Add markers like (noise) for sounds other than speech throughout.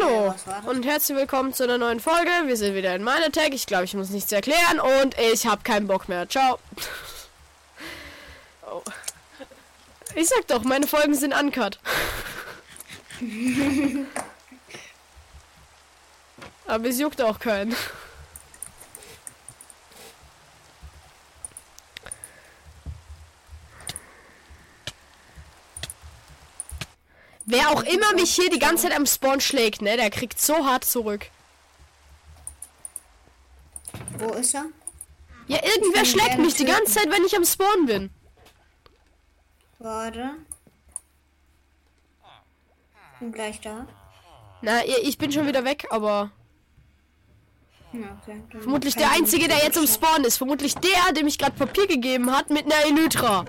Hallo und herzlich willkommen zu einer neuen Folge. Wir sind wieder in Minetech. Ich glaube, ich muss nichts erklären und ich habe keinen Bock mehr. Ciao. (laughs) Oh. Ich sag doch, meine Folgen sind uncut. (laughs) Aber es juckt auch keinen. Wer auch immer mich hier die ganze Zeit am Spawn schlägt, ne, der kriegt so hart zurück. Wo ist er? Ja, irgendwer schlägt mich die ganze Zeit, wenn ich am Spawn bin. Warte. Bin gleich da. Na, ich bin schon wieder weg, aber Ja, okay. Vermutlich der Einzige, der jetzt am schaffen. Spawn ist. Vermutlich der, dem ich gerade Papier gegeben hat mit einer Elytra.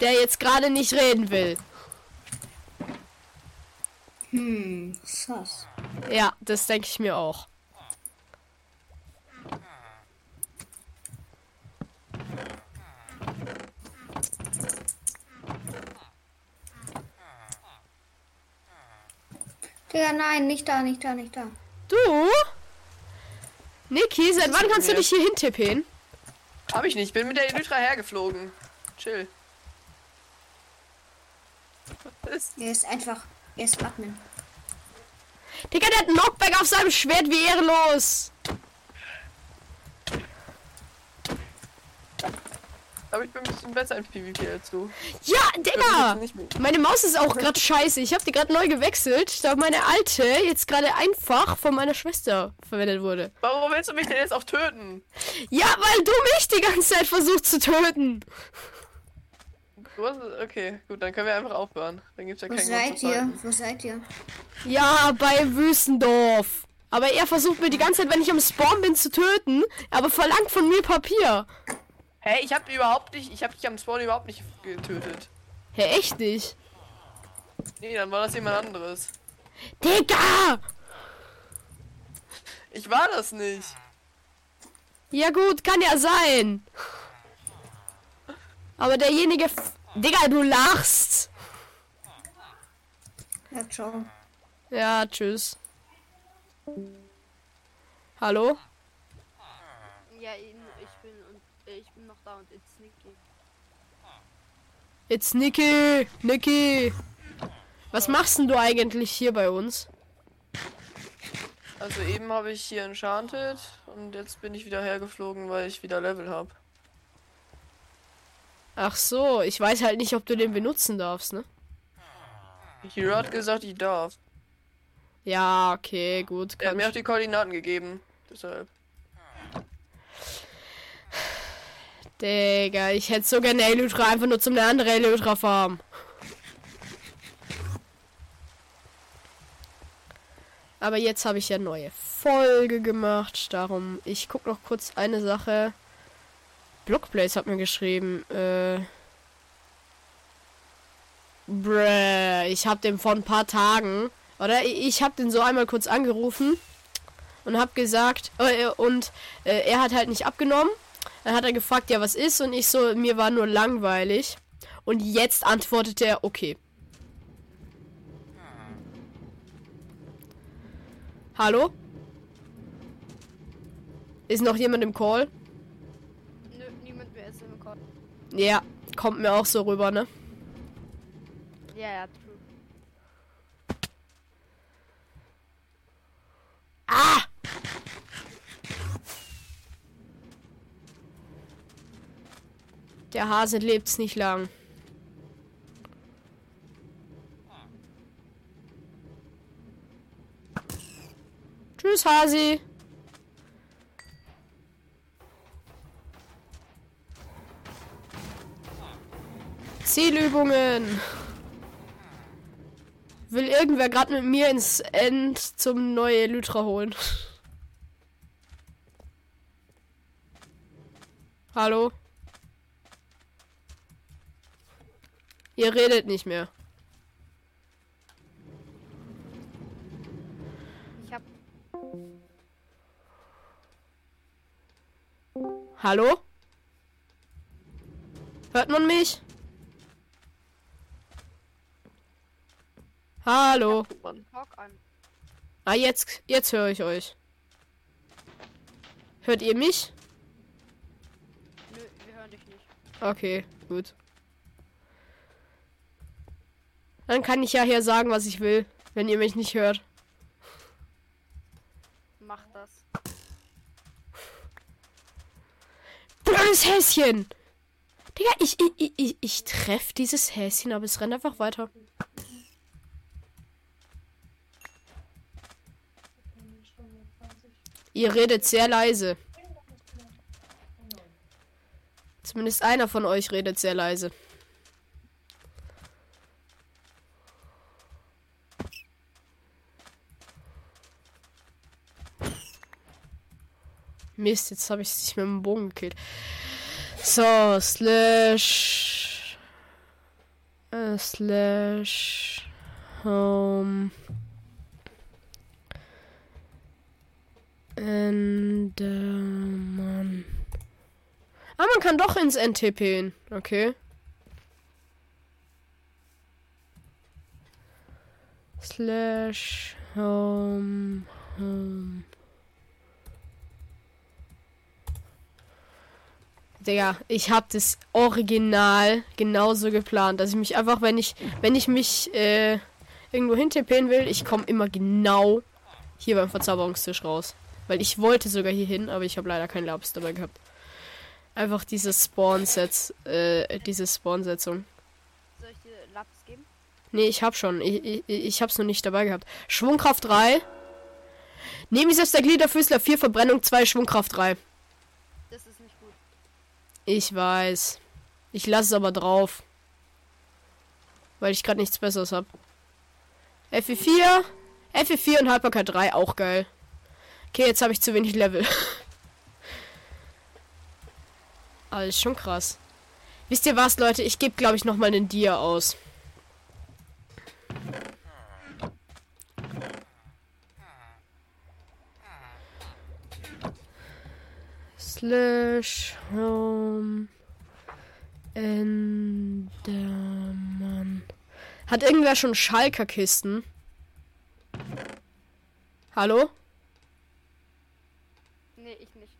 Der jetzt gerade nicht reden will. Hm, sass. Ja, das denke ich mir auch. Digga, nein, nicht da, nicht da, nicht da. Du? Niki, seit wann kannst du dich hier hintippen? Hab ich nicht, bin mit der Elytra hergeflogen. Chill. Ist? Er ist einfach, er ist Admin. Digga, der hat einen Knockback auf seinem Schwert, wie ehrenlos. Aber ich bin ein bisschen besser im PvP als du. Ja, Digga! Mehr. Meine Maus ist auch gerade scheiße. Ich habe die gerade neu gewechselt, da meine alte jetzt gerade einfach von meiner Schwester verwendet wurde. Warum willst du mich denn jetzt auch töten? Ja, weil du mich die ganze Zeit versuchst zu töten. Okay, gut, dann können wir einfach aufhören. Dann gibt's ja Wo keinen seid Grund zu ihr? Wo seid ihr? Ja, bei Wüstendorf. Aber er versucht mir die ganze Zeit, wenn ich am Spawn bin, zu töten, aber verlangt von mir Papier. Hey, ich hab überhaupt nicht, ich hab dich am Spawn überhaupt nicht getötet. Hä, echt nicht? Nee, dann war das jemand anderes. Digga! Ich war das nicht. Ja gut, kann ja sein. Aber derjenige... Digga, du lachst. Ja, ciao. Ja, tschüss. Hallo? Ja, ich ich bin und äh, ich bin noch da und it's Niki. It's Niki. Niki. Was machst denn du eigentlich hier bei uns? Also eben habe ich hier enchanted und jetzt bin ich wieder hergeflogen, weil ich wieder Level habe. Ach so, ich weiß halt nicht, ob du den benutzen darfst, ne? Hero hat gesagt, ich darf. Ja, okay, gut. Er hat mir auch die Koordinaten gegeben. Deshalb. Digga, ich hätte so gerne Elytra einfach nur zum eine andere Elytra farmen. Aber jetzt habe ich ja neue Folge gemacht. Darum, ich guck noch kurz eine Sache. Blockblaze hat mir geschrieben. Äh. Bruh, ich hab den vor ein paar Tagen. Oder ich ich hab den so einmal kurz angerufen und hab gesagt. Äh, und äh, er hat halt nicht abgenommen. Dann hat er gefragt, ja, was ist? Und ich so, mir war nur langweilig. Und jetzt antwortete er, okay. Hallo? Ist noch jemand im Call? Nö, niemand mehr ist im Call. Ja, kommt mir auch so rüber, ne? Ja, ja, true. Ah! Der Hase lebt's nicht lang. Tschüss, Hasi. Zielübungen. Will irgendwer gerade mit mir ins End zum neue Elytra holen? Hallo? Ihr redet nicht mehr. Ich hab. Hallo? Hört man mich? Hallo. Ah, jetzt, jetzt höre ich euch. Hört ihr mich? Nö, wir hören dich nicht. Okay, gut. Dann kann ich ja hier sagen, was ich will, wenn ihr mich nicht hört. Mach das. Blödes Häschen! Digga, ich, ich, ich, ich, ich treff dieses Häschen, aber es rennt einfach weiter. Ihr redet sehr leise. Zumindest einer von euch redet sehr leise. Mist, jetzt habe ich sich mit dem Bogen gekillt. So, slash. Äh, slash. Home. Endermann. Ah, man kann doch ins NTP. Okay. Slash home home. Digga, ich hab das Original genauso geplant, dass ich mich einfach, wenn ich, wenn ich mich äh, irgendwo hintippen will, ich komme immer genau hier beim Verzauberungstisch raus. Weil ich wollte sogar hier hin, aber ich habe leider kein Labs dabei gehabt. Einfach dieses Spawn-Sets, äh, diese Spawn-Setzung. Soll ich dir Labs geben? Nee, ich hab schon. Ich, ich, ich hab's noch nicht dabei gehabt. Schwungkraft 3. Neben selbst der Gliederfüßler 4, Verbrennung 2, Schwungkraft 3. Das ist nicht gut. Ich weiß. Ich lasse es aber drauf. Weil ich gerade nichts besseres hab. FE4. FE4 und Haltbarkeit 3, auch geil. Okay, jetzt habe ich zu wenig Level. (laughs) Ist schon krass. Wisst ihr was, Leute? Ich gebe, glaube ich, noch mal einen Dia aus. Slash Home Endermann. Hat irgendwer schon Schalker-Kisten? Hallo? Nee, ich nicht.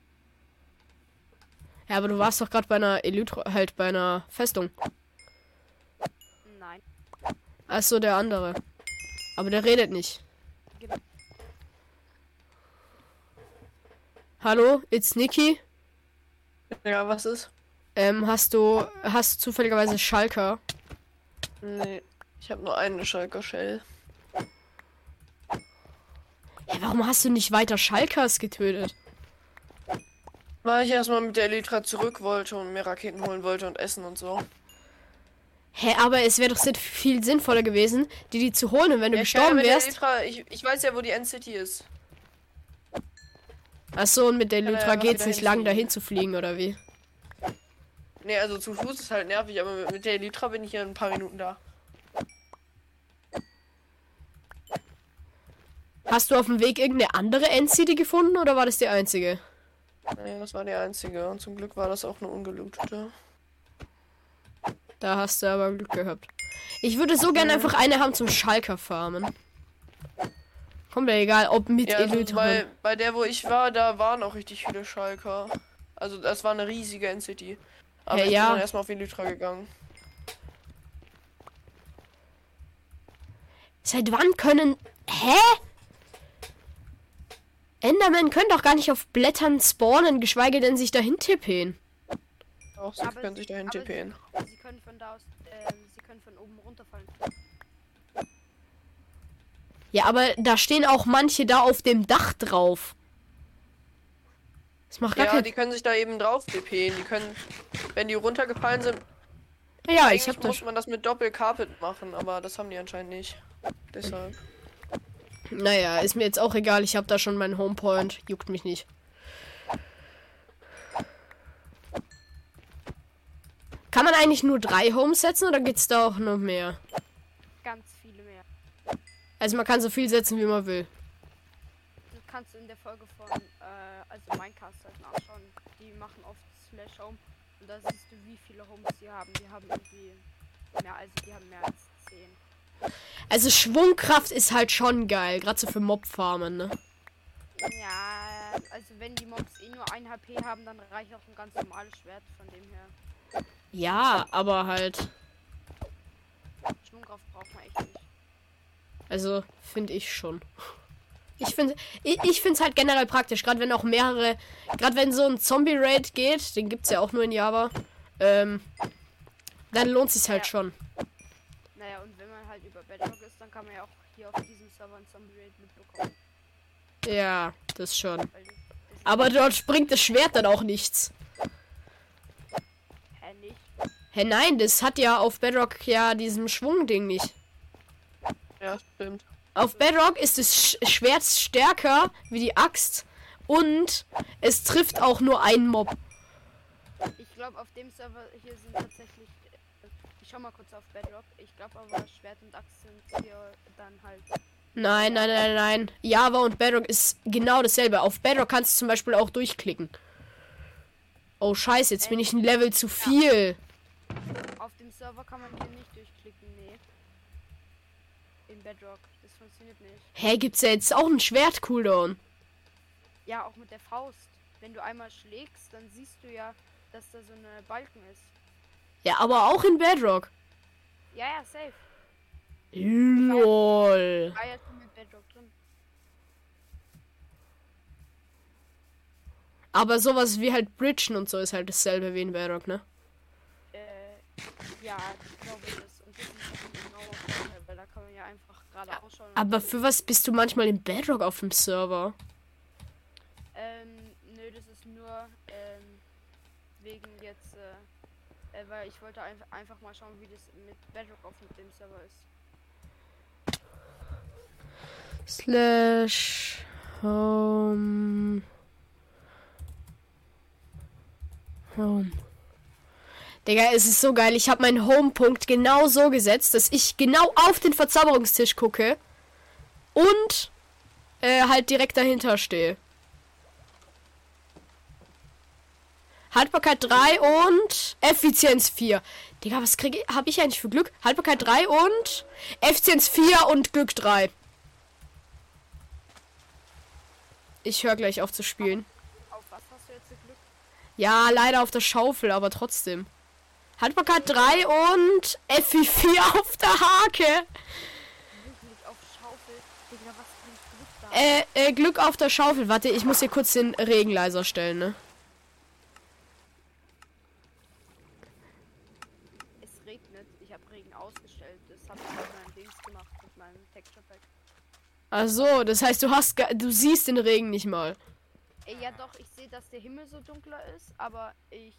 Ja, aber du warst doch gerade bei einer Elite, halt bei einer Festung. Nein. Achso, der andere. Aber der redet nicht. Genau. Hallo, it's Niki. Ja, was ist? Ähm, hast du, hast du zufälligerweise Schalker? Nee. Ich habe nur eine Schalker Shell. Ja, warum hast du nicht weiter Schalkers getötet? Weil ich erstmal mit der Elytra zurück wollte und mir Raketen holen wollte und essen und so. Hä, aber es wäre doch viel sinnvoller gewesen, die die zu holen und wenn du Ja, gestorben wärst. Elytra, ich, ich weiß ja, wo die Endcity ist. Achso, und mit der Kann er Lytra ja geht's nicht lang, dahin zu fliegen, oder wie? Nee, also zu Fuß ist halt nervig, aber mit, mit der Elytra bin ich ja in ein paar Minuten da. Hast du auf dem Weg irgendeine andere Endcity gefunden oder war das die einzige? Nee, das war die einzige. Und zum Glück war das auch eine ungelootete. Da hast du aber Glück gehabt. Ich würde so gerne einfach eine haben zum Schalker farmen. Kommt mir egal, ob mit Ja, also bei, bei der, wo ich war, da waren auch richtig viele Schalker. Also das war eine riesige Endcity. Aber Ja, ich ja. bin erstmal auf Elytra gegangen. Seit wann können. Hä? Endermen können doch gar nicht auf Blättern spawnen, geschweige denn sich dahin tippen. Auch sie Aber können sich dahin TPen. Sie, sie können von da aus, ähm, sie können von oben runterfallen. Ja, aber da stehen auch manche da auf dem Dach drauf. Das macht gar Ja, keinen. die können sich da eben drauf TPen. Die können, wenn die runtergefallen sind, Ja, ich hab das. muss man das mit Doppel-Carpet machen, aber das haben die anscheinend nicht. Deshalb. Naja, ist mir jetzt auch egal. Ich habe da schon meinen Homepoint. Juckt mich nicht. Kann man eigentlich nur drei Homes setzen oder gibt's da auch noch mehr? Ganz viele mehr. Also man kann so viel setzen, wie man will. Das kannst du in der Folge von, äh, also Minecast halt nachschauen. Die machen oft Slash Home. Und da siehst du, wie viele Homes sie haben. Die haben irgendwie mehr, also die haben mehr als 10. Also Schwungkraft ist halt schon geil, gerade so für Mobfarmen, ne? Ja, also wenn die Mobs eh nur ein HP haben, dann reicht auch ein ganz normales Schwert von dem her. Ja, aber halt, Schwungkraft braucht man echt nicht. also finde ich schon. Ich finde ich, ich finde es halt generell praktisch, gerade wenn auch mehrere, gerade wenn so ein Zombie Raid geht, den gibt's ja auch nur in Java. Ähm, dann lohnt sich's halt Ja. schon. Bedrock ist, dann kann man ja auch hier auf diesem Server ein Zombie Raid mitbekommen. Ja, das schon. Das Aber dort bringt das Schwert dann auch nichts. hä, nicht. Hä, nein, das hat ja auf Bedrock ja diesem Schwungding nicht. Ja, stimmt. Auf Bedrock ist das Sch Schwert stärker wie die Axt und es trifft auch nur einen Mob. Ich glaube, auf dem Server hier sind tatsächlich. Schau mal kurz auf Bedrock. Ich glaube aber, Schwert und Axt sind hier dann halt. Nein, nein, nein, nein. Java und Bedrock ist genau dasselbe. Auf Bedrock kannst du zum Beispiel auch durchklicken. Oh scheiße, jetzt bin ich ein Level zu viel. Auf dem Server kann man hier nicht durchklicken, nee. In Bedrock. Das funktioniert nicht. Hä, gibt's ja jetzt auch einen Schwert-Cooldown? Ja, auch mit der Faust. Wenn du einmal schlägst, dann siehst du ja, dass da so eine Balken ist. Ja, aber auch in Bedrock. Ja, ja, safe. LOL. Ah, jetzt mit Bedrock drin. Aber sowas wie halt Bridgen und so ist halt dasselbe wie in Bedrock, ne? Äh, ja, ich glaube das. Und das ist Vorteil, weil da kann man ja einfach gerade ausschauen. Aber für was bist du manchmal in Bedrock auf dem Server? Ähm, nö, das ist nur, ähm, wegen jetzt, äh, weil ich wollte einfach, einfach mal schauen, wie das mit Bedrock auf dem Server ist. Slash Home. Home. Digga, es ist so geil. Ich habe meinen Home-Punkt genau so gesetzt, dass ich genau auf den Verzauberungstisch gucke und äh, halt direkt dahinter stehe. Haltbarkeit 3 und Effizienz 4. Digga, was kriege ich? Habe ich eigentlich für Glück? Haltbarkeit 3 und Effizienz 4 und Glück 3. Ich höre gleich auf zu spielen. Auf was hast du jetzt Glück? Ja, leider auf der Schaufel, aber trotzdem. Haltbarkeit 3 und FI4 (laughs) auf der Hake. Auf Schaufel. Digga, Glück? Äh, äh, Glück auf der Schaufel. Warte, ich muss hier kurz den Regen leiser stellen, ne? Es regnet. Ich habe Regen ausgestellt. Das habe ich mit meinem Dings gemacht, mit meinem Texture Pack. Ach so, das heißt, du hast, du siehst den Regen nicht mal. Äh, ja doch, ich sehe, dass der Himmel so dunkler ist, aber ich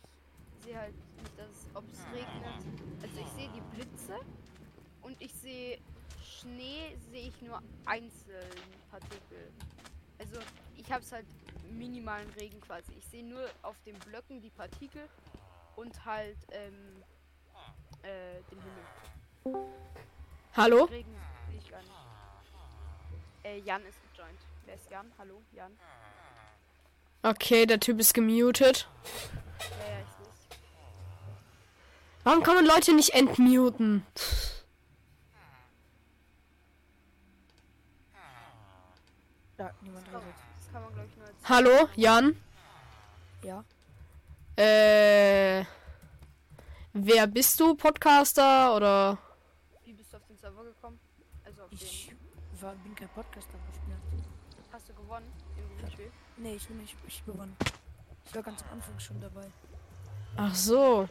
sehe halt nicht, dass ob es regnet. Also ich sehe die Blitze und ich sehe Schnee, sehe ich nur einzelne Partikel. Also ich habe es halt minimalen Regen quasi. Ich sehe nur auf den Blöcken die Partikel und halt ähm, äh, den Himmel. Hallo? Regen sehe ich gar nicht. Äh, Jan ist gejoint. Wer ist Jan? Hallo, Jan. Okay, der Typ ist gemutet. Ja, ja, ich sehe es. Warum kann man Leute nicht entmuten? Ja, niemand redet. Das kann man, glaube ich, nur als Hallo, Jan? Ja. Äh. Wer bist du? Podcaster oder? Wie bist du auf den Server gekommen? Also auf Ich war, bin kein Podcaster, bin halt- Hast du gewonnen im Gewinnspiel? Nee, ich bin nicht ich gewonnen. Ich war ganz am Anfang schon dabei. Ach so.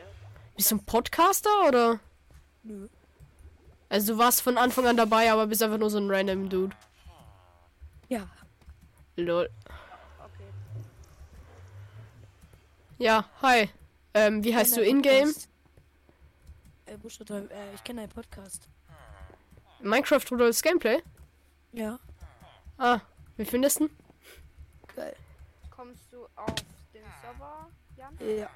Bist du ein Podcaster oder? Nö. Also du warst von Anfang an dabei, aber bist einfach nur so ein random Dude. Ja. Lol. Okay. Ja, hi. Ähm, wie heißt du in-game? Äh, äh, ich kenne deinen Podcast. Minecraft Rudolfs Gameplay? Ja. Ah, wie findest du? Geil. Kommst du auf den Server, Jan? Ja.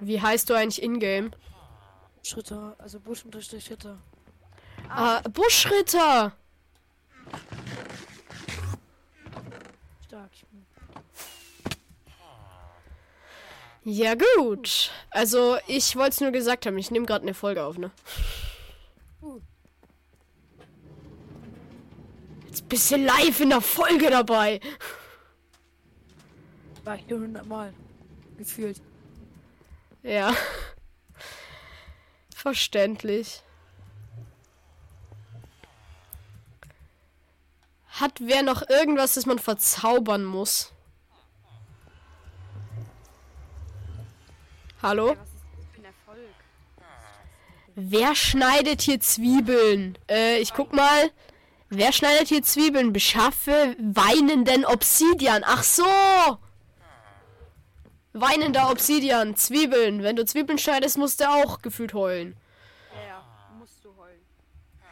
Wie heißt du eigentlich in-game? Schritter, also Busch unterstrich Schritter. Ah, Buschritter! Stark. Ich bin Ja gut. Also ich wollte es nur gesagt haben, ich nehme gerade eine Folge auf, ne? Uh. Jetzt bist du live in der Folge dabei. War hier 100 Mal. Gefühlt. Ja. Verständlich. Hat wer noch irgendwas, das man verzaubern muss? Hallo? Wer schneidet hier Zwiebeln? Äh, ich guck mal. Wer schneidet hier Zwiebeln? Beschaffe weinenden Obsidian. Ach so! Weinender Obsidian, Zwiebeln. Wenn du Zwiebeln schneidest, musst du auch gefühlt heulen. Ja, musst du heulen.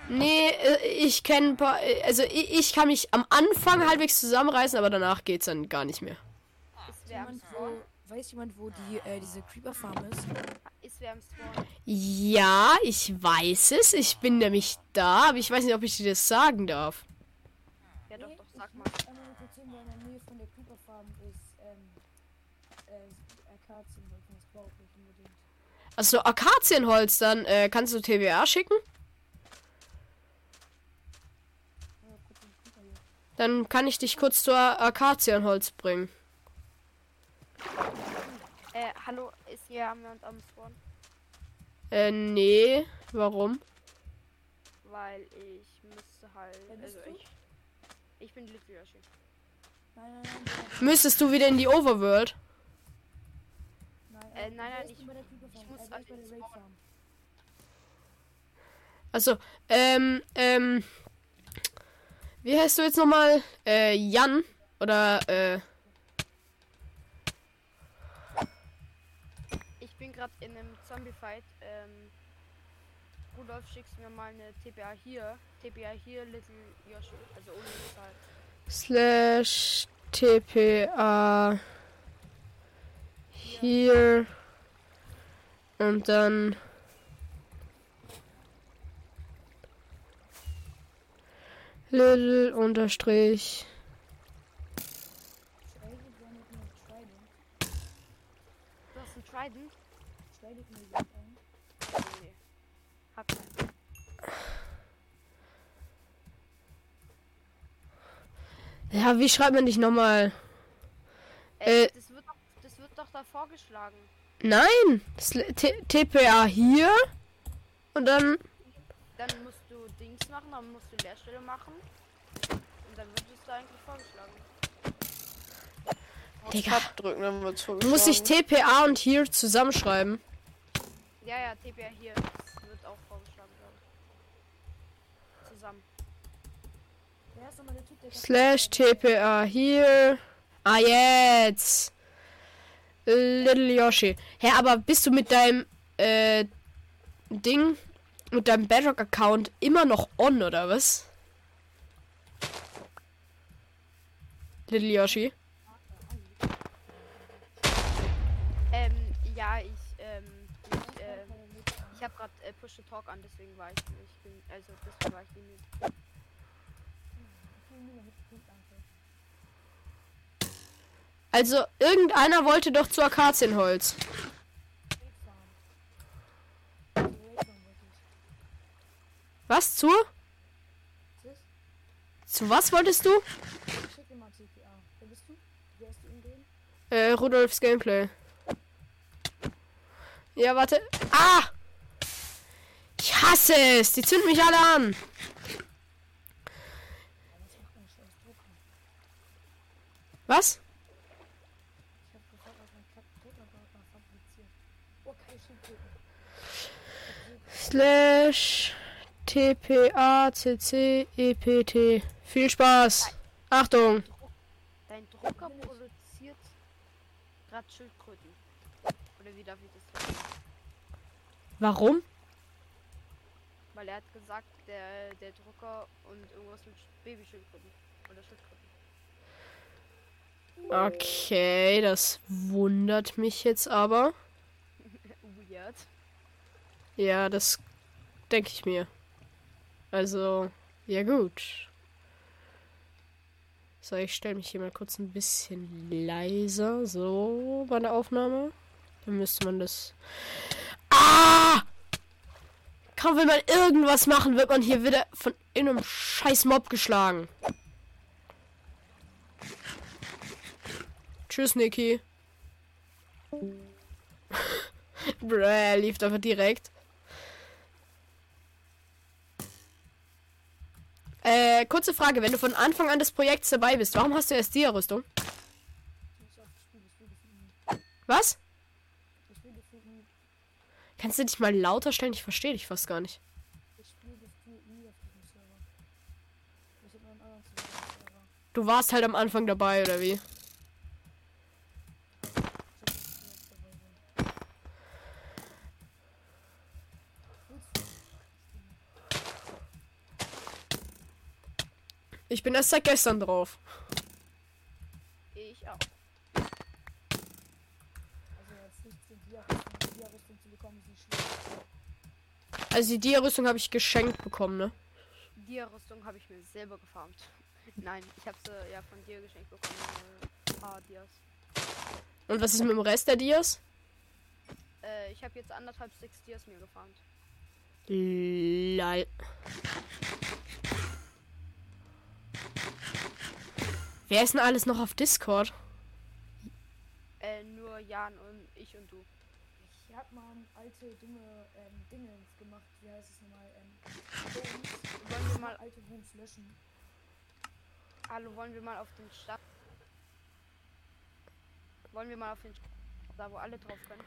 Nee, äh, ich kenne also ich, ich kann mich am Anfang halbwegs zusammenreißen, aber danach geht's dann gar nicht mehr. Ist wer am weiß jemand, wo die, äh, diese Creeper-Farm ist? Ist wer am Spawn? Ja, ich weiß es. Ich bin nämlich da, aber ich weiß nicht, ob ich dir das sagen darf. Ja, doch, doch, sag mal. Einmal kurz hin, wo in der Nähe von der Creeper-Farm ist, ähm, äh, Akazien, das brauche ich unbedingt. Also Akazienholz, dann äh, kannst du TBA schicken? Creeper. Dann kann ich dich kurz zur Akazienholz bringen. Äh, hallo, ist hier jemand am Spawn? Äh, nee. Warum? Weil ich müsste halt. Wer bist Also du? ich. Ich bin Little Yoshi. Nein, nein, nein, Müsstest du wieder in die Overworld? nein, Äh, nein, nein, ich- ich muss äh, an der den Raid-Farm. Also, ähm, ähm. Wie heißt du jetzt nochmal? Äh, Jan? Oder, äh. Ich bin gerade in einem Zombie-Fight. Ähm, Rudolf, schickst mir mal eine TPA hier. TPA hier, Little Yoshi. Also ohne Zahl. Slash TPA. Hier. Und dann. Little unterstrich. Trident wäre nicht nur Trident. Du hast einen Trident? Trident mir jetzt ein. Nee. Hab keinen. Ja, wie schreibt man dich nochmal? Äh, Äh. das, wird doch, das wird doch da vorgeschlagen. Nein! TPA hier. Und dann. Dann musst du Dings machen, dann musst du Leerstelle machen. Und dann wird es da eigentlich vorgeschlagen. Digga. Drücken, dann wird's vorgeschlagen. Muss ich TPA und hier zusammenschreiben? Ja, ja, TPA hier. Das wird auch vorgeschlagen, glaube ich. Zusammen. Wer ist nochmal der Typ, der Slash TPA hier. Ah, jetzt. Little Yoshi. Hä, aber bist du mit deinem äh, Ding, mit deinem Bedrock-Account immer noch on, oder was? Little Yoshi. Ähm, ja, ich, ähm, ich, ähm, ich habe gerade äh, Push to Talk an, deswegen war ich nicht, also deswegen war ich nicht. Also, irgendeiner wollte doch zu Akazienholz. Was? Zu? Zu was wolltest du? Äh, Rudolfs Gameplay. Ja, warte. Ah! Ich hasse es! Die zünden mich alle an! Was? Ich hab sofort auf meinen Kack Totapparat fabriziert. Oh, keine Schildkröten. Slash TPA CC EPT. Viel Spaß! Achtung! Dein Drucker produziert gerade Schildkröten. Oder wie darf ich das sagen? Warum? Weil er hat gesagt, der, der Drucker und irgendwas mit Sch- Babyschildkröten. Oder Schildkröten. Okay, das wundert mich jetzt aber. Weird. Ja, das denke ich mir. Also, ja gut. So, ich stelle mich hier mal kurz ein bisschen leiser. So, bei der Aufnahme. Dann müsste man das. Ah! Kaum wenn man irgendwas machen, wird man hier wieder von in einem scheiß Mob geschlagen. Tschüss, Niki. Bruh, er lief einfach direkt. Äh, kurze Frage, wenn du von Anfang an des Projekts dabei bist, warum hast du erst die Rüstung? Was? Kannst du dich mal lauter stellen? Ich verstehe dich fast gar nicht. Du warst halt am Anfang dabei, oder wie? Ich bin erst seit gestern drauf. Ich auch. Also jetzt nicht. Die Dia-Rüstung zu bekommen, ist nicht schlimm. Also die Dia-Rüstung habe ich geschenkt bekommen, ne? Die Rüstung habe ich mir selber gefarmt. Nein, ich habe sie ja von dir geschenkt bekommen. Äh, ein paar Dias. Und was ist mit dem Rest der Dias? Äh, ich habe jetzt anderthalb Six Dias mir gefarmt. Lol. Wer ist denn alles noch auf Discord? Äh, nur Jan und ich und du. Ich hab mal alte dumme ähm, Dingens gemacht. Wie heißt es nochmal? Ähm. Wollen wir mal, alte Homes löschen. hallo, wollen wir mal auf den Stand. Wollen wir mal auf den Stand, da wo alle drauf können?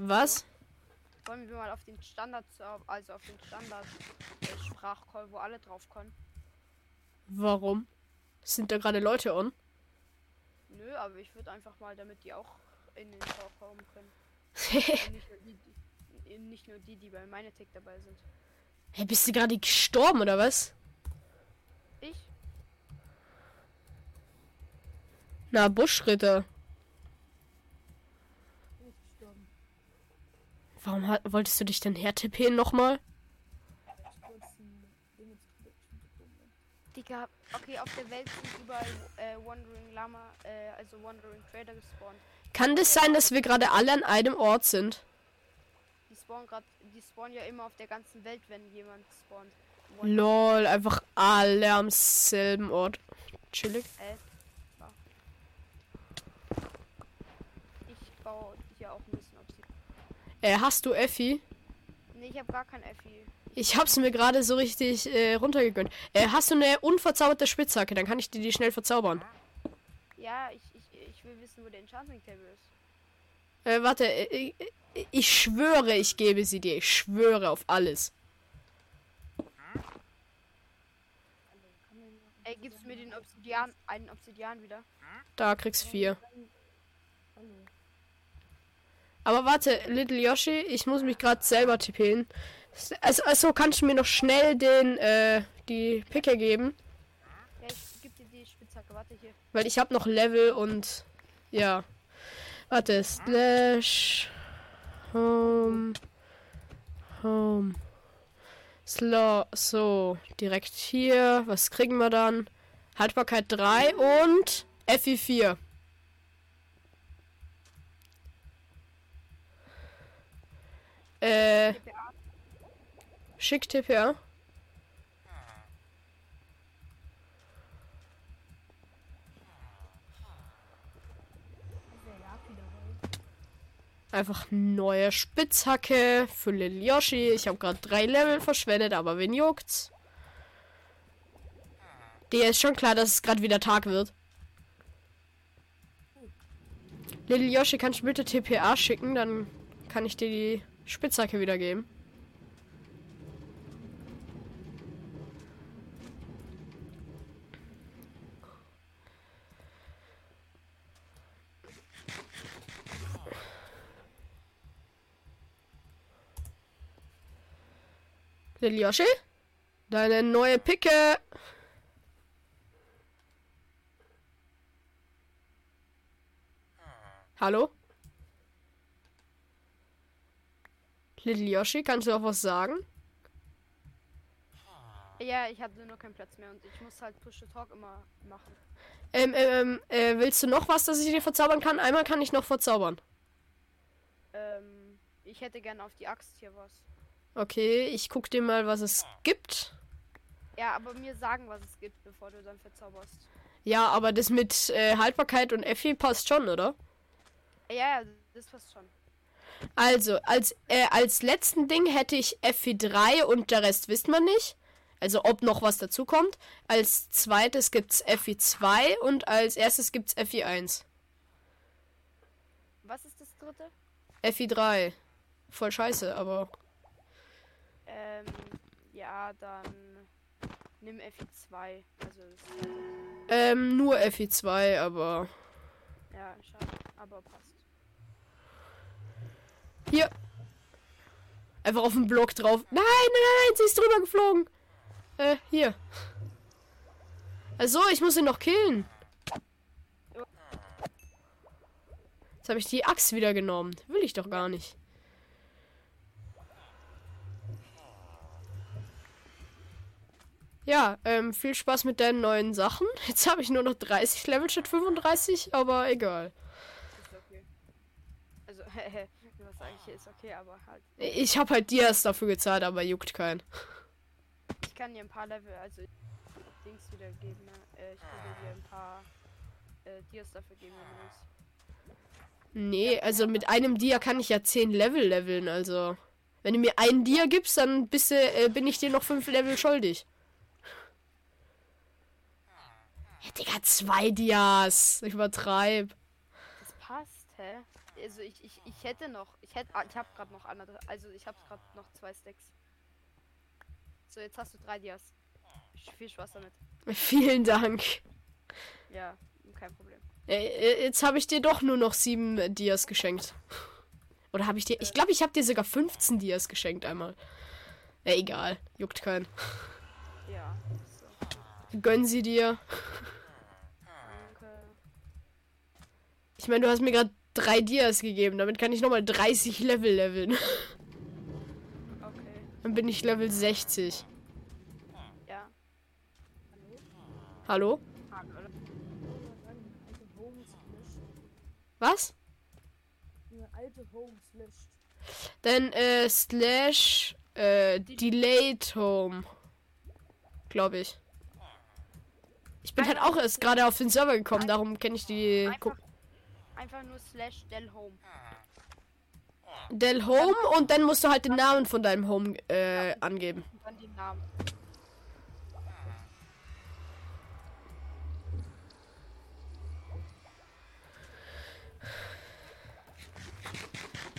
Was? Wollen wir mal auf den Standard, also auf den Standard äh, Sprachcall, wo alle drauf können? Warum? Sind da gerade Leute on? Nö, aber ich würde einfach mal, damit die auch in den Talk kommen können. (laughs) Nicht nur die, die, nicht nur die, die bei meine Tick dabei sind. hey, bist du gerade gestorben oder was? Ich? Na, Buschritter. Warum hat, wolltest du dich denn hertippen nochmal? Ich wollte ein Dingens Collection bekommen. Digga, okay, auf der Welt sind überall äh, Wandering Lama, äh, also Wandering Trader gespawnt. Kann das sein, dass wir gerade alle an einem Ort sind? Die spawnen gerade, die spawnen ja immer auf der ganzen Welt, wenn jemand spawnt. Lol, einfach alle am selben Ort. Chillig. Äh. Ich baue hier auch ein bisschen Obsidian. Äh, hast du Effi? Nee, ich habe gar kein Effi. Ich hab's mir gerade so richtig äh, runtergegönnt. Äh, hast du eine unverzauberte Spitzhacke? Dann kann ich dir die schnell verzaubern. Ja, ich, ich, ich will wissen, wo der Enchanting Table ist. Äh, warte, äh, ich, ich schwöre, ich gebe sie dir. Ich schwöre auf alles. Ey, gibst du mir den Obsidian, einen Obsidian wieder? Da kriegst vier. Hallo. Aber warte, Little Yoshi, ich muss mich gerade selber tippen. Also, also kannst du mir noch schnell den, äh, die Picke geben? Ja, ich geb dir die Spitzhacke, warte hier. Weil ich habe noch Level und ja. Warte, slash home home Slow, so, direkt hier. Was kriegen wir dann? Haltbarkeit 3 und FI 4. Äh, TPA. schick TPA. Ist der Yaki dabei? Einfach neue Spitzhacke für Lil Yoshi. Ich habe gerade drei Level verschwendet, aber wen juckt's? Dir ist schon klar, dass es gerade wieder Tag wird. Lil Yoshi, kannst du bitte TPA schicken? Dann kann ich dir die Spitzhacke wiedergeben. Lil Yoshi? Deine neue Picke. Hallo? Little Yoshi, kannst du auch was sagen? Ja, ich hatte nur keinen Platz mehr und ich muss halt Push to Talk immer machen. Ähm, ähm, äh, willst du noch was, dass ich dir verzaubern kann? Einmal kann ich noch verzaubern. Ähm, ich hätte gerne auf die Axt hier was. Okay, ich guck dir mal, was es gibt. Ja, aber mir sagen, was es gibt, bevor du dann verzauberst. Ja, aber das mit äh, Haltbarkeit und Effi passt schon, oder? Ja, ja, das passt schon. Also, als, äh, als letzten Ding hätte ich FI3 und der Rest wisst man nicht. Also, ob noch was dazu kommt. Als zweites gibt's FI2 und als erstes gibt's FI1. Was ist das dritte? FI3. Voll scheiße, aber. Ähm, ja, dann nimm FI2. Also, es- Ähm, nur FI2, aber. ja, schade, aber passt. Hier. Einfach auf den Block drauf. Nein, nein, nein, sie ist drüber geflogen. Äh, hier. Also, ich muss ihn noch killen. Jetzt habe ich die Axt wieder genommen. Will ich doch gar nicht. Ja, ähm, viel Spaß mit deinen neuen Sachen. (laughs) Jetzt habe ich nur noch 30 Level statt 35, aber egal. Ist okay. Also, (laughs) was sage ich ist okay, aber halt. Ich habe halt Dias dafür gezahlt, aber juckt keinen. Ich kann dir ein paar Level, also Dings wieder geben. Ne? Äh, ich kann dir ein paar äh, Dias dafür geben, wenn du willst. Nee, also mit einem Dia kann ich ja 10 Level leveln, also. Wenn du mir einen Dia gibst, dann bist du, äh, bin ich dir noch 5 Level schuldig. Ja, Digga, zwei Dias. Ich übertreib. Das passt, hä? Also ich, ich, ich hätte noch, ich hätte, ah, ich habe gerade noch andere, also ich habe gerade noch zwei Stacks. So, jetzt hast du drei Dias. Viel Spaß damit. Vielen Dank. Ja, kein Problem. Äh, äh, jetzt habe ich dir doch nur noch 7 Dias geschenkt. Oder habe ich dir. Ich glaube, ich habe dir sogar 15 Dias geschenkt einmal. Ja, egal. Juckt keinen. Ja, so. Gönn sie dir. Ich meine, du hast mir gerade drei Dias gegeben. Damit kann ich nochmal 30 Level leveln. (laughs) Okay. Dann bin ich Level 60. Ja. Hallo? Löscht. Was? Junge, alte Homes löscht. Dann äh, slash äh, delayed home. Glaube ich. Ich bin halt auch erst gerade auf den Server gekommen, darum kenne ich die Einfach, einfach nur slash del home. Del Home und dann musst du halt den Namen von deinem Home äh, angeben. Dann den Namen.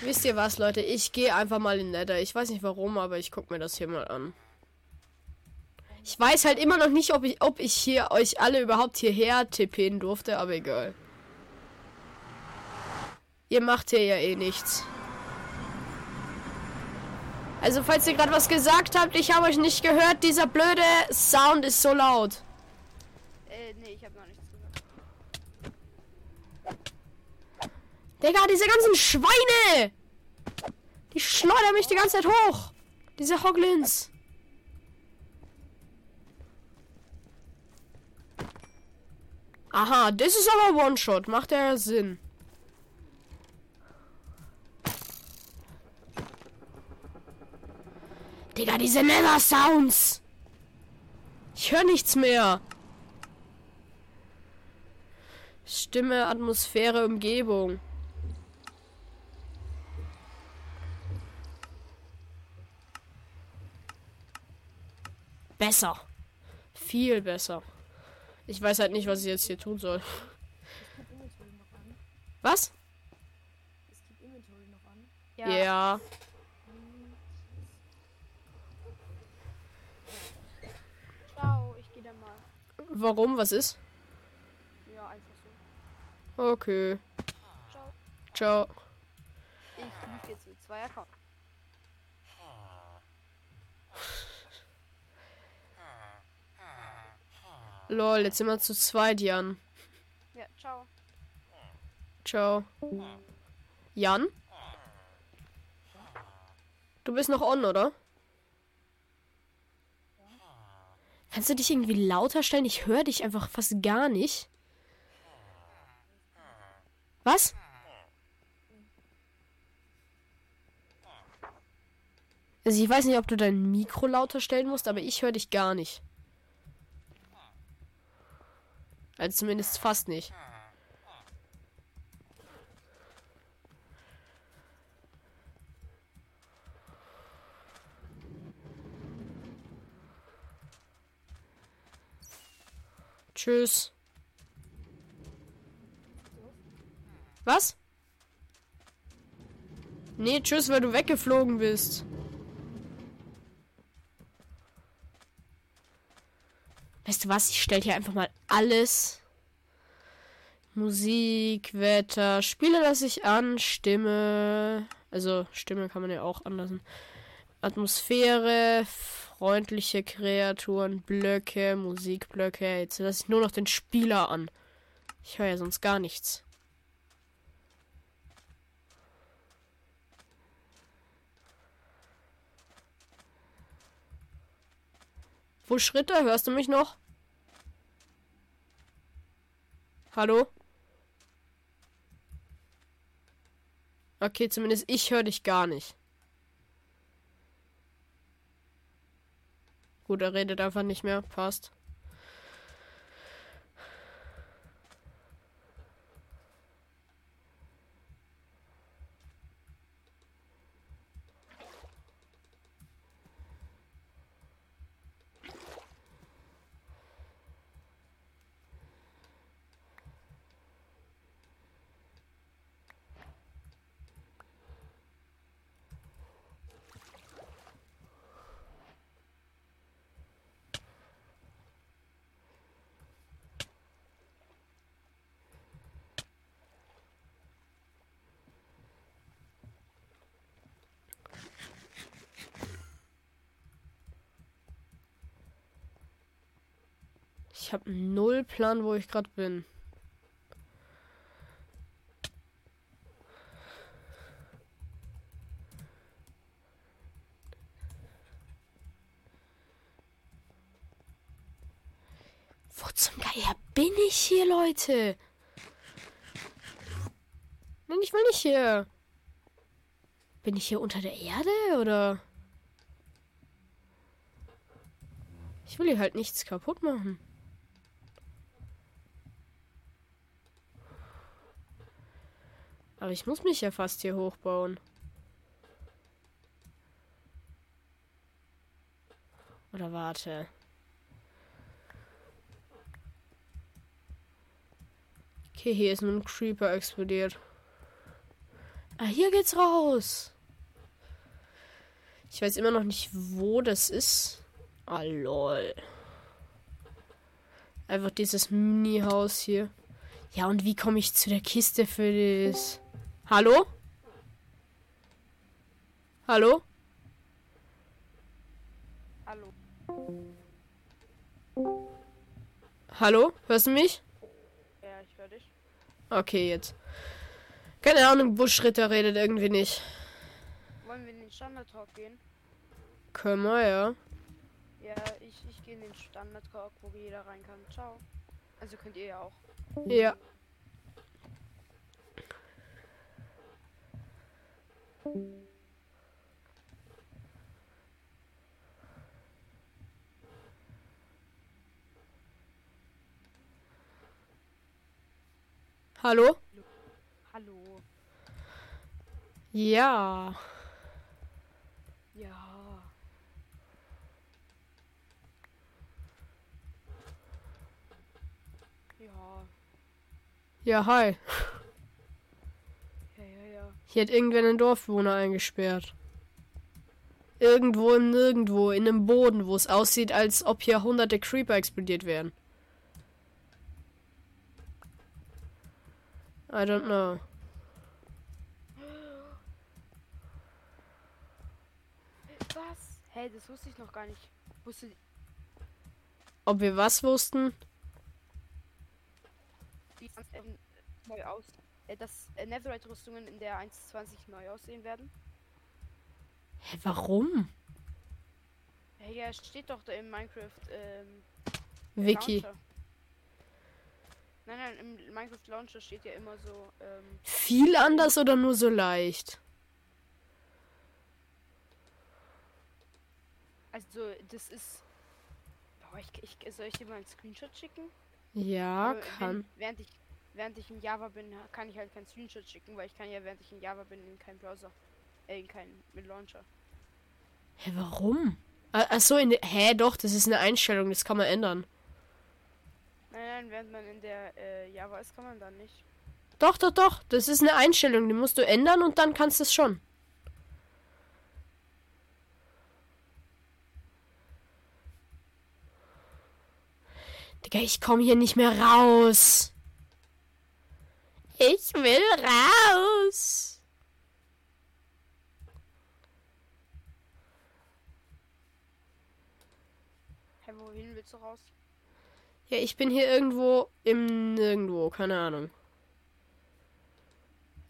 Wisst ihr was, Leute? Ich gehe einfach mal in Nether. Ich weiß nicht warum, aber ich guck mir das hier mal an. Ich weiß halt immer noch nicht, ob ich, ob ich hier euch alle überhaupt hierher tippen durfte, aber egal. Ihr macht hier ja eh nichts. Also, falls ihr gerade was gesagt habt, ich habe euch nicht gehört. Dieser blöde Sound ist so laut. Äh, nee, ich habe noch nichts gesagt. Digga, diese ganzen Schweine! Die schleudern mich die ganze Zeit hoch. Diese Hoglins. Aha, das ist aber One-Shot. Macht ja Sinn. Digga, diese Nether Sounds. Ich höre nichts mehr. Stimme, Atmosphäre, Umgebung. Besser. Viel besser. Ich weiß halt nicht, was ich jetzt hier tun soll. Was? Es gibt Inventory noch an. Ja. Ja. Ciao, ich gehe da mal. Warum? Was ist? Ja, einfach so. Okay. Ciao. Ciao. Ich lief jetzt mit zwei Accounts. Lol, jetzt sind wir zu zweit, Jan. Ja, ciao. Ciao. Jan? Du bist noch on, oder? Kannst du dich irgendwie lauter stellen? Ich höre dich einfach fast gar nicht. Was? Also ich weiß nicht, ob du dein Mikro lauter stellen musst, aber ich höre dich gar nicht. Also zumindest fast nicht. Tschüss. Was? Nee, tschüss, weil du weggeflogen bist. Weißt du was? Ich stelle hier einfach mal alles. Musik, Wetter, Spiele lasse ich an, Stimme. Also Stimme kann man ja auch anlassen. Atmosphäre, freundliche Kreaturen, Blöcke, Musikblöcke. Jetzt lasse ich nur noch den Spieler an. Ich höre ja sonst gar nichts. Wo Schritte? Hörst du mich noch? Hallo? Okay, zumindest ich höre dich gar nicht. Gut, er redet einfach nicht mehr. Passt. Ich habe null Plan, wo ich gerade bin. Wo zum Geier bin ich hier, Leute? Nein, ich will nicht hier. Bin ich hier unter der Erde oder? Ich will hier halt nichts kaputt machen. Aber ich muss mich ja fast hier hochbauen. Oder warte. Okay, hier ist ein Creeper explodiert. Ah, hier geht's raus. Ich weiß immer noch nicht, wo das ist. Ah, lol. Einfach dieses Mini-Haus hier. Ja, und wie komme ich zu der Kiste für das? Hallo? Hallo? Hallo. Hallo? Hörst du mich? Ja, ich höre dich. Okay, jetzt. Keine Ahnung, Buschritter redet irgendwie nicht. Wollen wir in den Standard-Talk gehen? Können wir, ja. Ja, ich, ich gehe in den Standard-Talk, wo jeder rein kann. Ciao. Also könnt ihr ja auch. Ja. Hallo? Hallo. Ja. Ja. Ja. Ja, hi. Hier hat irgendwer einen Dorfbewohner eingesperrt. Irgendwo im Nirgendwo, in einem Boden, wo es aussieht, als ob hier hunderte Creeper explodiert wären. I don't know. Was? Hey, das wusste ich noch gar nicht. Wusste Ob wir was wussten? die neu aus. Äh, dass äh, Netherite-Rüstungen in der 1.20 neu aussehen werden? Hä, warum? Hey, ja, es steht doch da im Minecraft ähm, Wiki. Launcher. Nein, nein, im Minecraft Launcher steht ja immer so, ähm, Viel anders oder nur so leicht? Also, das ist. Boah, ich, ich, soll ich dir mal einen Screenshot schicken? Ja, Aber kann. Wenn, während, ich, während ich in Java bin, kann ich halt keinen Screenshot schicken, weil ich kann ja, während ich in Java bin, in keinen Browser. Äh, in keinen mit Launcher. Hä, warum? Ah, Ach so, in der. Hä, doch, das ist eine Einstellung, das kann man ändern. Nein, nein, während man in der äh, Java ist, kann man dann nicht. Doch, doch, doch, das ist eine Einstellung, die musst du ändern und dann kannst du es schon. Digga, ich komme hier nicht mehr raus. Ich will raus. Hä, wohin willst du raus? Ja, ich bin hier irgendwo im Nirgendwo, keine Ahnung.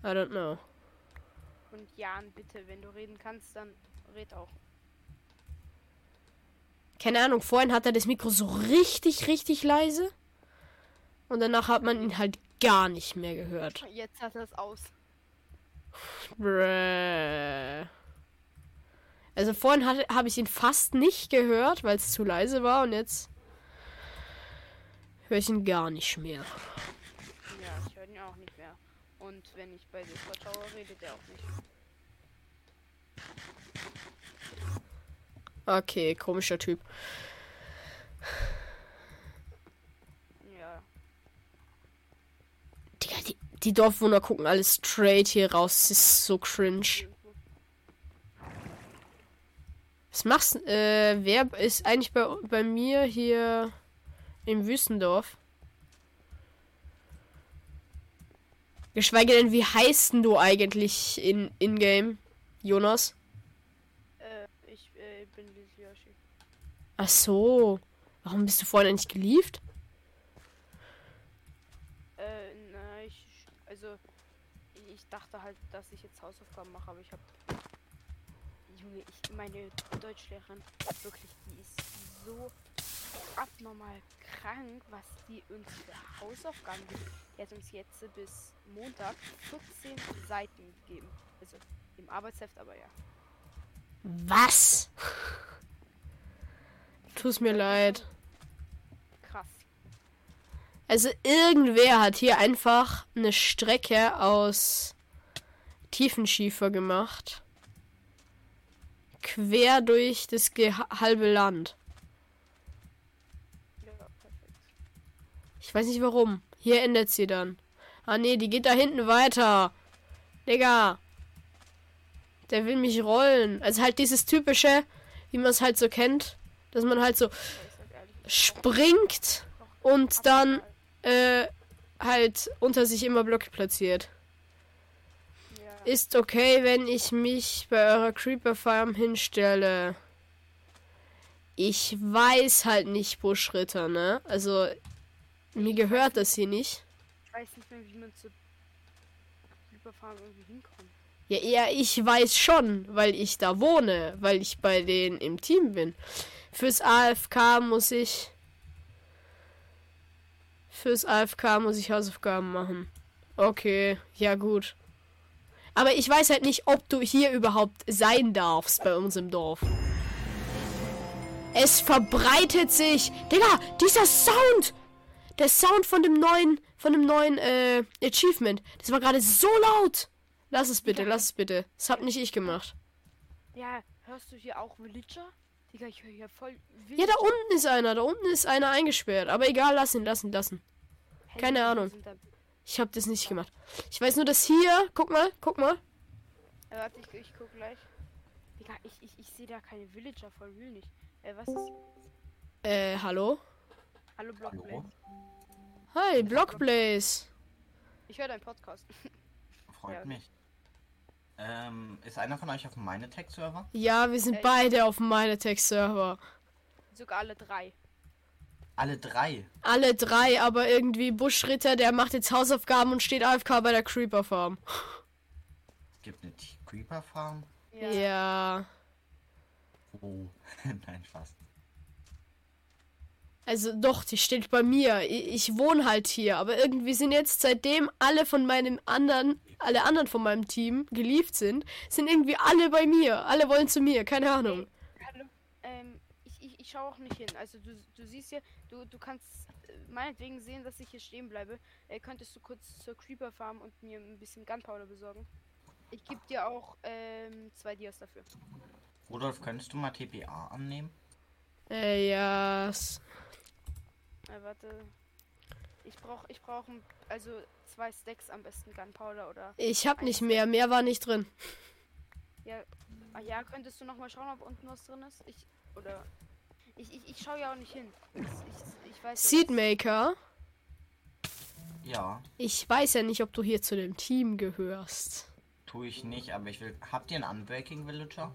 I don't know. Und Jan, bitte, wenn du reden kannst, dann red auch. Keine Ahnung, vorhin hat er das Mikro so richtig, richtig leise. Und danach hat man ihn halt gar nicht mehr gehört. Jetzt hat er es aus. Also vorhin habe ich ihn fast nicht gehört, weil es zu leise war und jetzt höre ich ihn gar nicht mehr. Ja, ich höre ihn auch nicht mehr. Und wenn ich bei Discord schaue, redet er auch nicht. Okay, komischer Typ. Ja. Digga, die, Dorfwohner gucken alles straight hier raus. Das ist so cringe. Was machst äh, wer ist eigentlich bei, bei mir hier im Wüstendorf? Geschweige denn, wie heißt denn du eigentlich in in-game, Jonas? Äh, ich äh, bin Liz Yoshi. Ach so. Warum bist du vorhin nicht gelieft? Äh, na, ich. Also, ich dachte halt, dass ich jetzt Hausaufgaben mache, aber ich habe. Junge, ich, meine Deutschlehrerin, wirklich, die ist so abnormal krank, was die uns für Hausaufgaben gibt. Die hat uns jetzt bis Montag 14 Seiten gegeben. Also im Arbeitsheft, aber ja. Was? Tut's mir leid. Krass. Also irgendwer hat hier einfach eine Strecke aus Tiefenschiefer gemacht. Quer durch das halbe Land. Ich weiß nicht warum. Hier endet sie dann. Ah nee, die geht da hinten weiter. Digga. Der will mich rollen. Also halt dieses typische, wie man es halt so kennt, dass man halt so springt und dann äh, halt unter sich immer Blöcke platziert. Ja, Ist okay, wenn ich mich bei eurer Creeper Farm hinstelle. Ich weiß halt nicht, Buschritter, ne? Also, mir gehört das hier nicht. ich weiß nicht mehr, wie man zu Überfahren irgendwie hinkommt. Ja, eher ich weiß schon, weil ich da wohne, weil ich bei denen im Team bin. Fürs AFK muss ich. Fürs AFK muss ich Hausaufgaben machen. Okay, ja gut. Aber ich weiß halt nicht, ob du hier überhaupt sein darfst bei uns im Dorf. Es verbreitet sich. Digga, dieser Sound! Der Sound von dem neuen, von dem neuen äh, Achievement. Das war gerade so laut. Lass es bitte, lass es bitte. Das hab nicht ich gemacht. Ja, hörst du hier auch Villager? Digga, ich höre hier voll Ja, da unten ist einer. Da unten ist einer eingesperrt. Aber egal, lass ihn, lass ihn, lass ihn. keine Villager Ahnung. Ich hab das nicht gemacht. Ich weiß nur, dass hier. Guck mal, guck mal. äh, warte, ich, ich guck gleich. Digga, ich, ich, ich sehe da keine Villager, voll real nicht. Äh, was ist? Äh, hallo? Hallo Blockblade. Hi, Blockblaze. Ich höre deinen Podcast. (laughs) Freut Ja. mich. Ähm, ist einer von euch auf dem Minetech-Server? Ja, wir sind Äh, beide auf dem Minetex-Server. Sogar alle drei. Alle drei. Alle drei, aber irgendwie Buschritter, der macht jetzt Hausaufgaben und steht AFK bei der Creeper Farm. Es gibt eine T- Creeper-Farm. Ja. Oh, (laughs) nein, Spaß. Also doch, die steht bei mir. Ich, ich wohne halt hier, aber irgendwie sind jetzt seitdem alle von meinem anderen, alle anderen von meinem Team gelieft sind, sind irgendwie alle bei mir. Alle wollen zu mir, keine Ahnung. Hallo, ähm, ich, schaue auch nicht hin. Also du, du siehst hier, du, du kannst äh, meinetwegen sehen, dass ich hier stehen bleibe. Äh, könntest du kurz zur Creeper Farm und mir ein bisschen Gunpowder besorgen? Ich gebe dir auch ähm, zwei Dias dafür. Rudolf, könntest du mal TPA annehmen? Äh, ja. s- Äh, warte. Ich brauche ich brauch ein- also zwei Stacks am besten Gunpowder oder Ich hab nicht mehr. Mehr war nicht drin. ja, ah, ja, könntest du noch mal schauen, ob unten was drin ist? Ich oder ich, ich, ich schaue ja auch nicht hin. Ich, ich, ich weiß ja nicht. Seedmaker. Ja, Ich weiß ja nicht, ob du hier zu dem Team gehörst. tue ich nicht, aber ich will. Habt ihr einen Unbreaking Villager?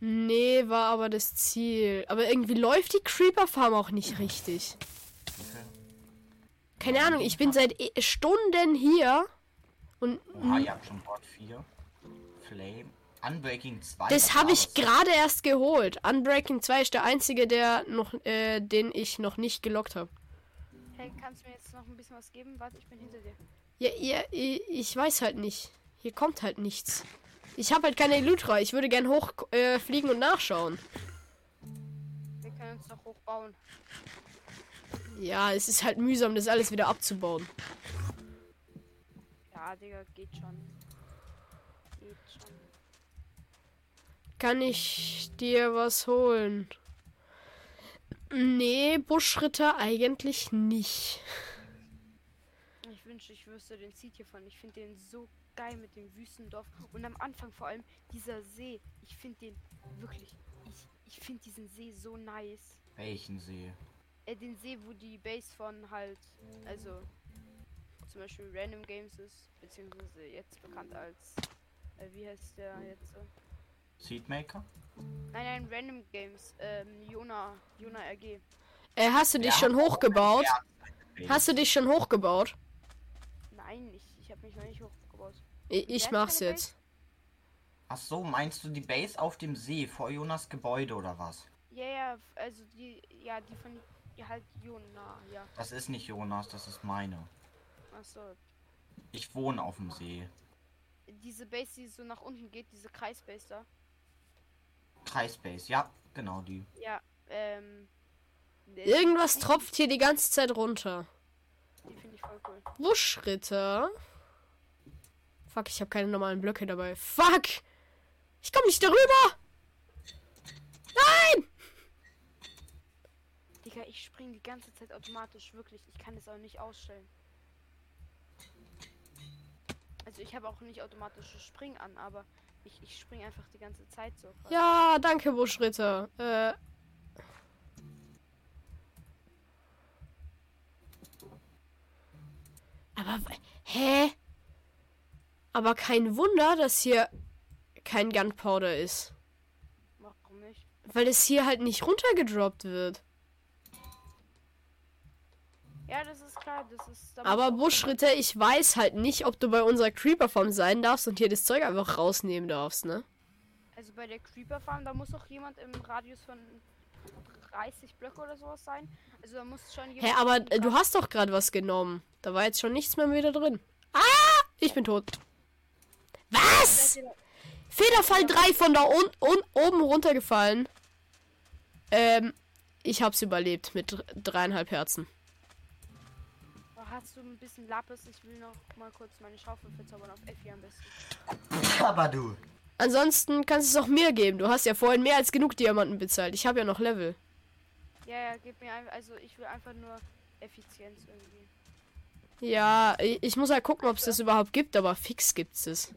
Nee, war aber das Ziel. Aber irgendwie läuft die Creeper Farm auch nicht richtig. Okay. Keine Ahnung, ich bin seit e- Stunden hier und Oha, ihr habt schon Bord 4. Flame. Unbreaking 2. das habe ich gerade erst geholt. Unbreaking 2 ist der einzige, der noch, äh, den ich noch nicht gelockt habe. Hey, kannst du mir jetzt noch ein bisschen was geben? Warte, ich bin hinter dir. Ja, ja, ich, weiß halt nicht. Hier kommt halt nichts. Ich habe halt keine Elytra. Ich würde gern hochfliegen äh, fliegen und nachschauen. Wir können uns doch hochbauen. Ja, es ist halt mühsam, das alles wieder abzubauen. Ja, Digga, geht schon. Geht schon. Kann ich dir was holen? Nee, Buschritter eigentlich nicht. Ich wünschte, ich wüsste den Seed hiervon. Ich finde den so geil mit dem Wüstendorf. Und am Anfang vor allem dieser See. Ich finde den wirklich. Ich, ich finde diesen See so nice. Welchen See? Äh, den See, wo die Base von halt. Also. Zum Beispiel Random Games ist. Beziehungsweise jetzt bekannt als. Äh, wie heißt der jetzt? so? Seedmaker? Nein, nein, Random Games. Ähm, Jona. Jona RG. Äh, hast du dich Ja. schon hochgebaut? Ja. Hast du dich schon hochgebaut? Nein, ich, ich habe mich noch nicht hochgebaut. Ich, ich mach's jetzt. Ach so, meinst du die Base auf dem See vor Jonas Gebäude oder was? Ja, ja, also die. Ja, die von. Ja, halt Jona, ja. Das ist nicht Jonas, das ist meine. Achso. Ich wohne auf dem See. Diese Base, die so nach unten geht, diese Kreisbase da. Kreisbase, ja, genau die. Ja, ähm. Irgendwas tropft hier die ganze Zeit runter. Die finde ich voll cool. Buschritter. Fuck, ich habe keine normalen Blöcke dabei. Fuck! Ich komme nicht darüber! Nein! Digga, ich springe die ganze Zeit automatisch, wirklich. Ich kann es auch nicht ausstellen. Also ich habe auch nicht automatisches Springen an, aber ich, ich springe einfach die ganze Zeit so. quasi. Ja, danke, Buschritter. Äh. Aber, hä? Aber kein Wunder, dass hier kein Gunpowder ist. Warum nicht? Weil es hier halt nicht runtergedroppt wird. Ja, das ist klar, das ist. Aber Buschritter, ich weiß halt nicht, ob du bei unserer Creeper Farm sein darfst und hier das Zeug einfach rausnehmen darfst, ne? Also bei der Creeper Farm, da muss auch jemand im Radius von 30 Blöcke oder sowas sein. Also da muss schon jemand. Hä, aber äh, du hast doch gerade was genommen. Da war jetzt schon nichts mehr wieder drin. Ah! Ich bin tot. Was? Federfall 3 von da un un oben runtergefallen. Ähm, ich hab's überlebt mit dr- dreieinhalb Herzen. Hast du ein bisschen Lapis? Ich will noch mal kurz meine Schaufel verzaubern auf F4 am besten. Aber du. Ansonsten kannst du es auch mir geben. Du hast ja vorhin mehr als genug Diamanten bezahlt. Ich habe ja noch Level. Ja, ja, gib mir einfach. Also ich will einfach nur Effizienz irgendwie. Ja, ich muss halt gucken, ob es das überhaupt gibt, aber fix gibt's es.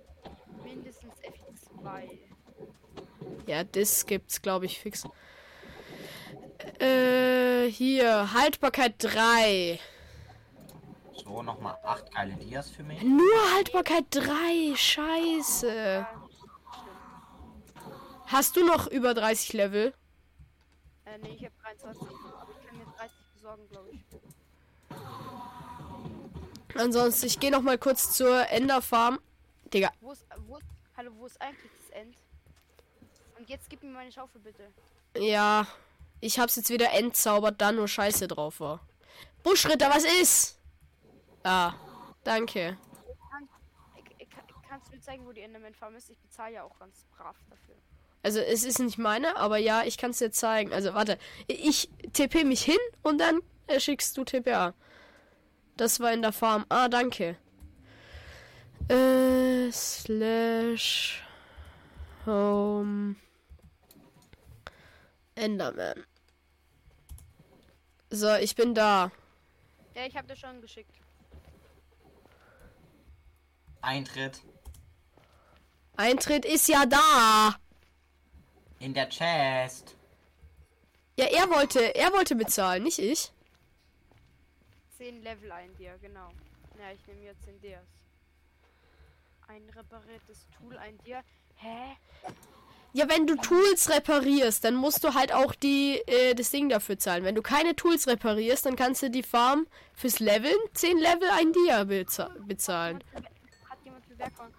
Mindestens F2. Ja, das gibt's, glaube ich, fix. Äh, hier, Haltbarkeit 3. So, nochmal acht geile Dias für mich. Nur Haltbarkeit 3, scheiße. Hast du noch über 30 Level? Äh, nee, ich habe 23. Aber ich kann mir 30 besorgen, glaube ich. Ansonsten, ich gehe noch mal kurz zur Enderfarm. Digga, Wo ist, wo, hallo, wo ist eigentlich das End? Und jetzt gib mir meine Schaufel bitte. ja, ich hab's jetzt wieder entzaubert, da nur Scheiße drauf war. Buschritter, was ist? Ah, danke. Kann, kannst du mir zeigen, wo die Enderman Farm ist? Ich bezahle ja auch ganz brav dafür. Also es ist nicht meine, aber ja, ich kann es dir zeigen. Also warte, ich TP mich hin und dann schickst du TPA. Das war in der Farm. Ah, danke. Äh, slash home Enderman. So, ich bin da. Ja, ich habe dir schon geschickt. Eintritt Eintritt ist ja da. in der Chest. Ja, er wollte, er wollte bezahlen, nicht ich. 10 Level ein dir, genau. Ja, ich nehme jetzt den Dias. Ein repariertes Tool ein dir. Hä? Ja, wenn du Tools reparierst, dann musst du halt auch die äh, das Ding dafür zahlen. Wenn du keine Tools reparierst, dann kannst du die Farm fürs Leveln 10 Level ein Dia beza bezahlen. Für Werkbank?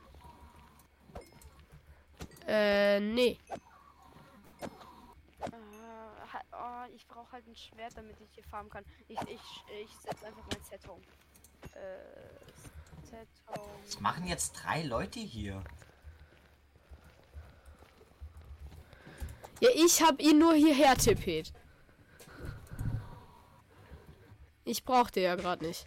Äh, nee. Äh, oh, ich brauche halt ein Schwert, damit ich hier farmen kann. Ich, ich, ich setze einfach mein Set home. Äh, Set home. Was machen jetzt drei Leute hier? Ja, ich hab ihn nur hierher tippet. Ich brauchte ja gerade nicht.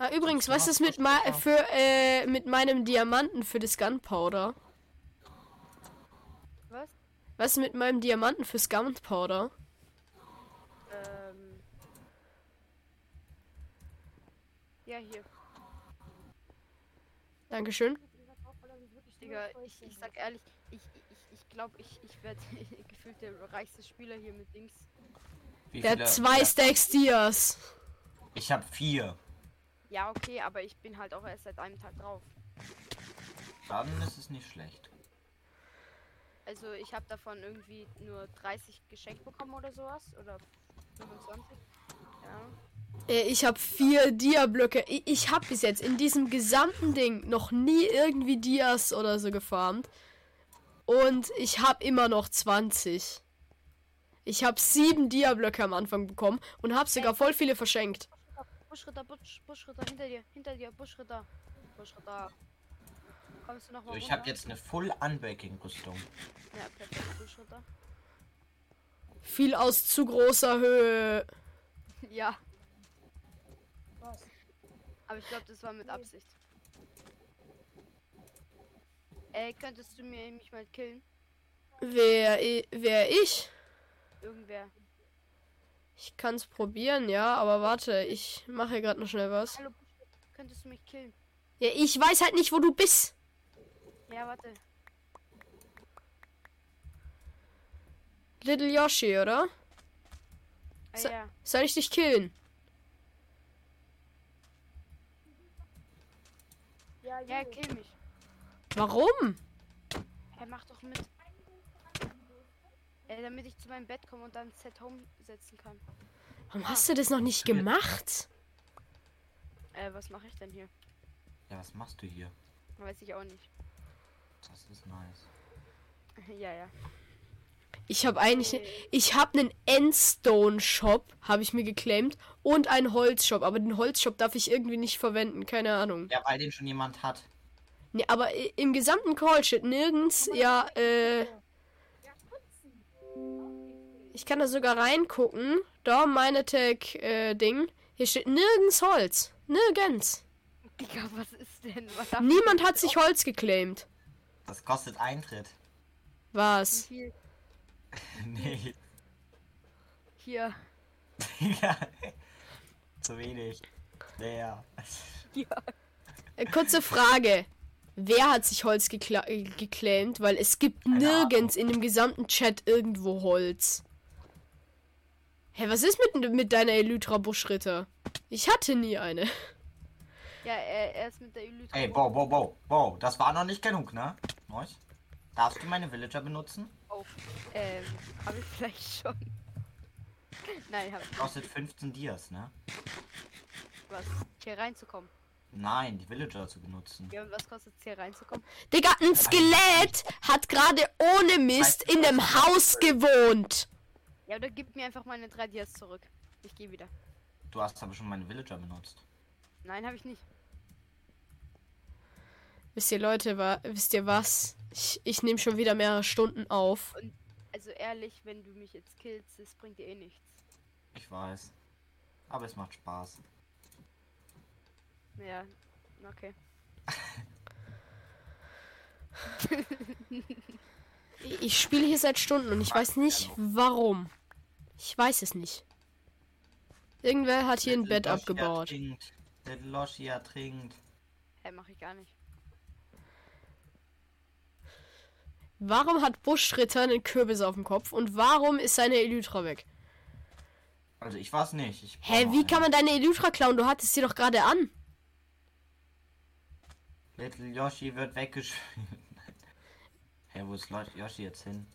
Ah, übrigens, was ist mit, ma für, äh, mit meinem Diamanten für das Gunpowder? Was? Was ist mit meinem Diamanten fürs Gunpowder? Ähm. Ja, hier. Dankeschön. Digga, ich, ich sag ehrlich, ich ich, ich glaube, ich, ich werde (laughs) gefühlt der reichste Spieler hier mit Dings. Wie Der hat zwei Stacks Dias. Ich habe vier. Ja, okay, aber ich bin halt auch erst seit einem Tag drauf. Dann ist es nicht schlecht. Also ich habe davon irgendwie nur 30 geschenkt bekommen oder sowas. Oder 25. Ja. Äh, Ich habe vier Dia-Blöcke. Ich, ich habe bis jetzt in diesem gesamten Ding noch nie irgendwie Dias oder so gefarmt. Und ich habe immer noch 20. Ich habe sieben Dia-Blöcke am Anfang bekommen und habe sogar voll viele verschenkt. Buschritter, Busch, Buschritter, hinter dir, hinter dir, Buschritter. Buschritter. Kommst du noch mal So, ich habe jetzt eine Full Unbreaking Rüstung. Ja, perfekt, Buschritter. Viel aus zu großer Höhe. (laughs) Ja, Was? aber ich glaube, das war mit Absicht. Ey, könntest du mir mich mal killen? Wer, wer ich? Irgendwer. Ich kann es probieren, ja, aber warte, ich mache gerade noch schnell was. Hallo, könntest du mich killen? Ja, ich weiß halt nicht, wo du bist. Ja, warte. Little Yoshi, oder? Ah, So- ja. Soll ich dich killen? Ja, Ja, kill mich. Warum? Er macht doch mit. Äh, damit ich zu meinem Bett komme und dann Set Home setzen kann. Warum hast du das noch nicht gemacht? Äh, was mache ich denn hier? Ja, was machst du hier? Weiß ich auch nicht. Das ist nice. (laughs) ja, ja. Ich habe eigentlich, ich habe einen Endstone Shop, habe ich mir geclaimed und einen Holzshop, aber den Holzshop darf ich irgendwie nicht verwenden, keine Ahnung. Ja, weil den schon jemand hat. Nee, aber im gesamten Call steht nirgends, ja, äh, ich kann da sogar reingucken. Da, meine Tag, äh, Ding. Hier steht nirgends Holz. Nirgends. Digga, was ist denn? Was Niemand hat sich Holz geclaimed. Das kostet Eintritt. Was? Hier, (laughs) nee. hier, ja. (laughs) Zu wenig. Ja. hier. Äh, kurze Frage. Wer hat sich Holz gekla äh, geclaimed? Weil es gibt Keine nirgends in dem gesamten Chat irgendwo Holz. Hä, was ist mit, mit deiner Elytra Buschritter? Ich hatte nie eine. Ja, er, er ist mit der Elytra. Ey, wow, wow, wow, wow. Das war noch nicht genug, ne? Nice. Darfst du meine Villager benutzen? Oh, ähm, habe ich vielleicht schon. (laughs) Nein, habe ich Kostet 15 Dias, ne? was. Hier reinzukommen. Nein, die Villager zu benutzen. Ja, und was kostet es hier reinzukommen? Digga, ein Skelett hat gerade ohne Mist in dem Haus gewohnt. Ja, oder gib mir einfach meine drei Dias zurück. Ich gehe wieder. Du hast aber schon meine Villager benutzt. Nein, habe ich nicht. Wisst ihr, Leute, wa wisst ihr was? Ich, ich nehme schon wieder mehrere Stunden auf. Also ehrlich, wenn du mich jetzt killst, das bringt dir eh nichts. Ich weiß. Aber es macht Spaß. Ja, okay. Ich- Ich spiele hier seit Stunden und ich weiß nicht warum. Ich weiß es nicht. Irgendwer hat hier ein Bett Loshi abgebaut. Ertrinkt. Little Loshi ertrinkt. Hey, mach ich gar nicht. Warum hat Buschritter einen Kürbis auf dem Kopf und warum ist seine Elytra weg? Also ich war's nicht. Ich Hä, wie kann man deine Elytra klauen? Du hattest sie doch gerade an. Little Yoshi wird weggeschmissen. (laughs) Hä, wo ist Yoshi jetzt hin?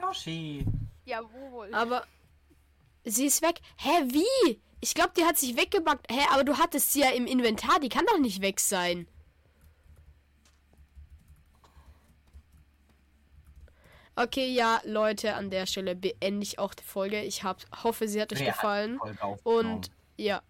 Yoshi! Jawohl. Aber sie ist weg. Hä, wie? Ich glaube, die hat sich weggebackt. Hä, aber du hattest sie ja im Inventar. Die kann doch nicht weg sein. Okay, ja, Leute, an der Stelle beende ich auch die Folge. Ich hab, hoffe, sie hat euch die gefallen. Und ja,